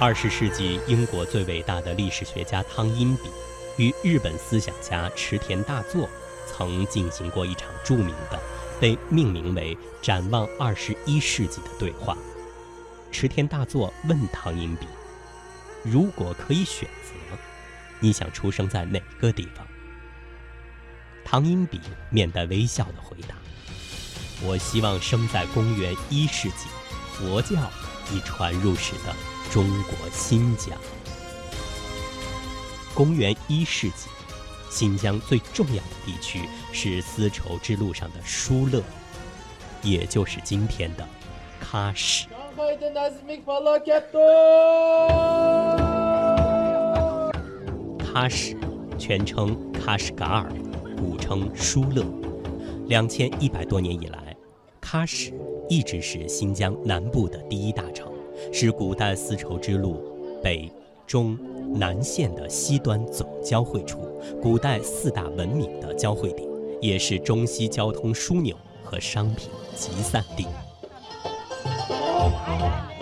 二十世纪英国最伟大的历史学家汤因比与日本思想家池田大作曾进行过一场著名的、被命名为“展望二十一世纪”的对话。池田大作问汤因比：“如果可以选择，你想出生在哪个地方？”汤因比面带微笑地回答：“我希望生在公元一世纪，佛教已传入时的。”中国新疆，公元一世纪，新疆最重要的地区是丝绸之路上的疏勒，也就是今天的喀什。喀什，全称喀什噶尔，古称疏勒。两千一百多年以来，喀什一直是新疆南部的第一大。是古代丝绸之路北、中、南线的西端总交汇处，古代四大文明的交汇点，也是中西交通枢纽和商品集散地。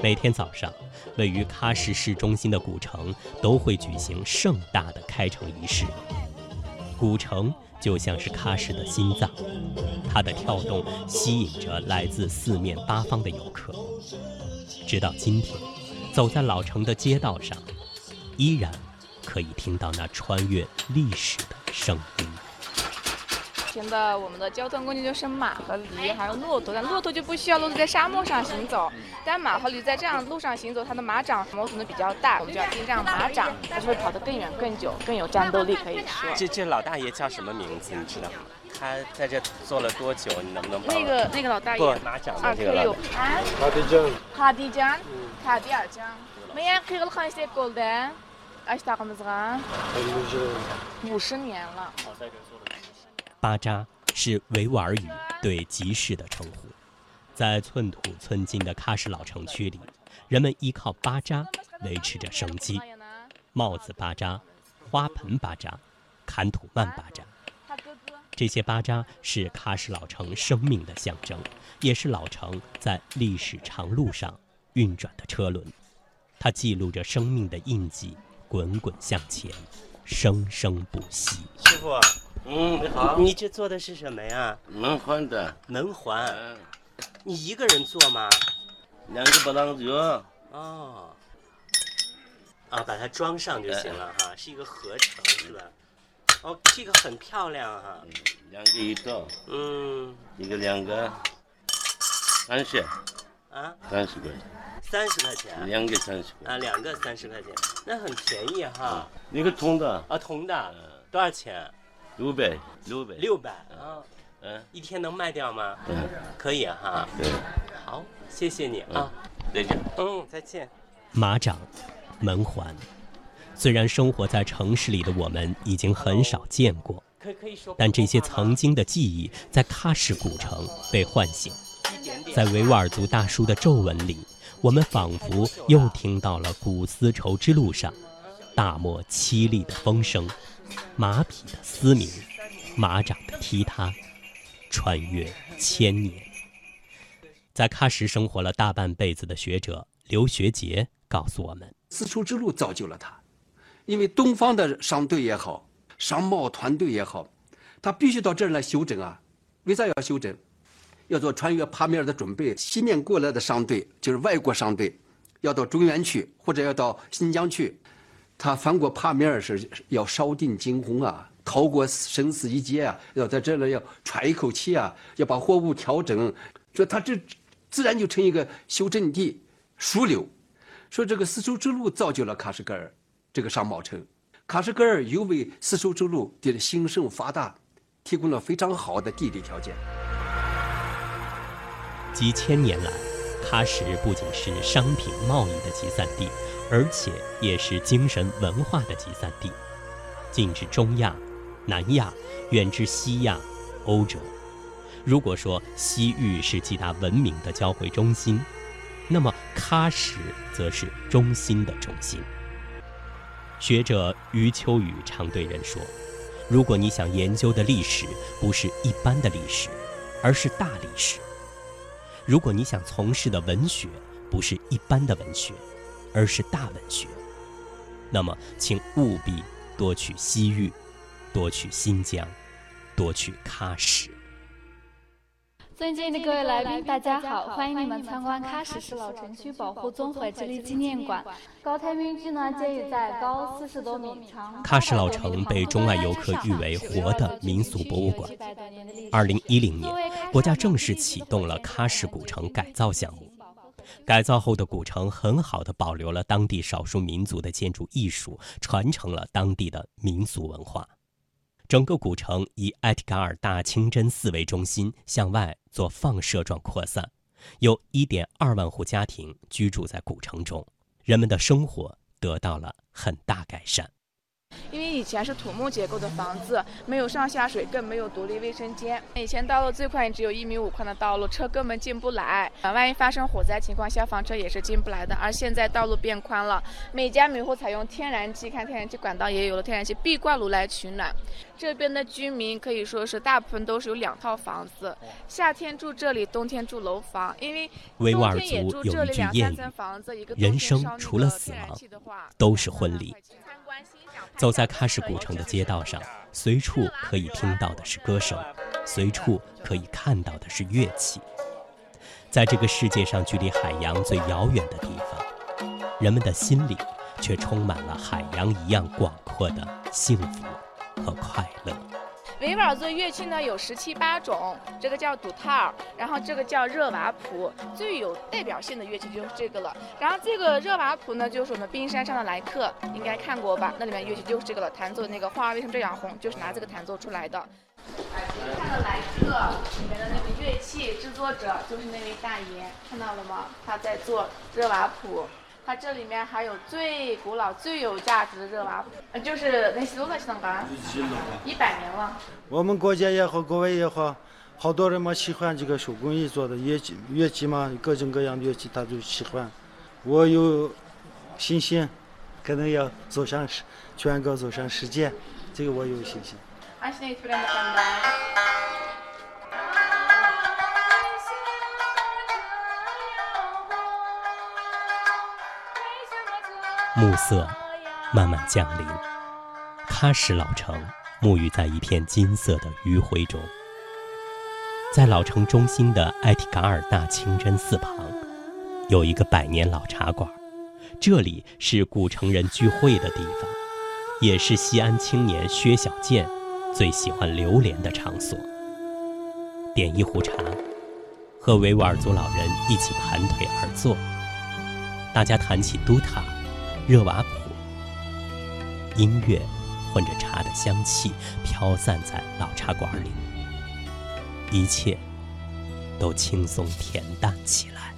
每天早上，位于喀什市中心的古城都会举行盛大的开城仪式。古城就像是喀什的心脏，它的跳动吸引着来自四面八方的游客。直到今天，走在老城的街道上，依然可以听到那穿越历史的声音。现在我们的交通工具就是马和驴，还有骆驼。但骆驼就不需要骆驼在沙漠上行走，但马和驴在这样路上行走，它的马掌磨损的比较大，我们就要钉上马掌，它就会跑得更远、更久、更有战斗力。可以说，这这老大爷叫什么名字？你知道吗？他在这坐了多久？你能不能那个那个老大爷？不，马掌的这个老大爷。卡迪江。卡迪江。卡迪尔江。没呀，开了很些过的。二十多年。五十年了。巴扎是维吾尔语对集市的称呼，在寸土寸金的喀什老城区里，人们依靠巴扎维持着生机。帽子巴扎、花盆巴扎、坎土曼巴扎。这些巴扎是喀什老城生命的象征，也是老城在历史长路上运转的车轮。它记录着生命的印记，滚滚向前，生生不息。师傅，嗯，你好，你这做的是什么呀？门环的。门环。你一个人做吗？两个不当做。哦。啊，把它装上就行了哈，是一个合成，是吧？哦，这个很漂亮哈，两个一道，嗯，一个两个，三十，啊，三十块钱，三十块钱，两个三十，啊，两个三十块钱，那很便宜哈。那个铜的，啊，铜的，多少钱？六百，六百，六百啊，嗯，一天能卖掉吗？嗯，可以哈。对，好，谢谢你啊，再见。嗯，再见。马掌，门环。虽然生活在城市里的我们已经很少见过，但这些曾经的记忆在喀什古城被唤醒，在维吾尔族大叔的皱纹里，我们仿佛又听到了古丝绸之路上大漠凄厉的风声，马匹的嘶鸣，马掌的踢踏，穿越千年。在喀什生活了大半辈子的学者刘学杰告诉我们：丝绸之路造就了他。因为东方的商队也好，商贸团队也好，他必须到这儿来休整啊。为啥要休整？要做穿越帕米尔的准备。西面过来的商队就是外国商队，要到中原去，或者要到新疆去。他翻过帕米尔是要烧定惊鸿啊，逃过生死一劫啊，要在这里要喘一口气啊，要把货物调整。说他这自然就成一个休整地、枢纽。说这个丝绸之路造就了喀什噶尔。这个商贸城，喀什噶尔又为丝绸之路的兴盛发达提供了非常好的地理条件。几千年来，喀什不仅是商品贸易的集散地，而且也是精神文化的集散地。近至中亚、南亚，远至西亚、欧洲。如果说西域是几大文明的交汇中心，那么喀什则是中心的中心。学者余秋雨常对人说：“如果你想研究的历史不是一般的历史，而是大历史；如果你想从事的文学不是一般的文学，而是大文学，那么请务必多去西域，多去新疆，多去喀什。尊敬的各位来宾，大家好！欢迎你们参观喀什市老城区保护综合治理纪念馆。高台民居呢，建于在高四十多米、长喀什老城被中外游客誉为活的民俗博物馆。二零一零年，国家正式启动了喀什古城改造项目。改造后的古城很好的保留了当地少数民族的建筑艺术，传承了当地的民俗文化。整个古城以艾提嘎尔大清真寺为中心，向外做放射状扩散，有一点二万户家庭居住在古城中，人们的生活得到了很大改善。因为以前是土木结构的房子，没有上下水，更没有独立卫生间。以前道路最宽也只有一米五宽的道路，车根本进不来。万一发生火灾情况，消防车也是进不来的。而现在道路变宽了，每家每户采用天然气，看天然气管道也有了天然气壁挂炉来取暖。这边的居民可以说是大部分都是有两套房子，夏天住这里，冬天住楼房。因为维吾尔族有一句谚语：人生除了死亡，都是婚礼。走在喀什古城的街道上，随处可以听到的是歌声，随处可以看到的是乐器。在这个世界上距离海洋最遥远的地方，人们的心里却充满了海洋一样广阔的幸福和快乐。维吾尔族乐器呢有十七八种，这个叫杜塔尔，然后这个叫热瓦普，最有代表性的乐器就是这个了。然后这个热瓦普呢，就是我们冰山上的来客，应该看过吧？那里面乐器就是这个了，弹奏那个花为什么这样红，就是拿这个弹奏出来的。看到来客里面的那个乐器制作者就是那位大爷，看到了吗？他在做热瓦普。它这里面还有最古老、最有价值的热瓦普，就是那些多少年了？一百年了。我们国家也好，国外也好，好多人嘛喜欢这个手工艺做的乐器，乐器嘛，各种各样的乐器他都喜欢。我有信心，可能要走上世，全国走上世界，这个我有信心。暮色慢慢降临，喀什老城沐浴在一片金色的余晖中。在老城中心的艾提嘎尔大清真寺旁，有一个百年老茶馆，这里是古城人聚会的地方，也是西安青年薛小健最喜欢流连的场所。点一壶茶，和维吾尔族老人一起盘腿而坐，大家谈起都塔。热瓦普，音乐混着茶的香气飘散在老茶馆里，一切都轻松恬淡起来。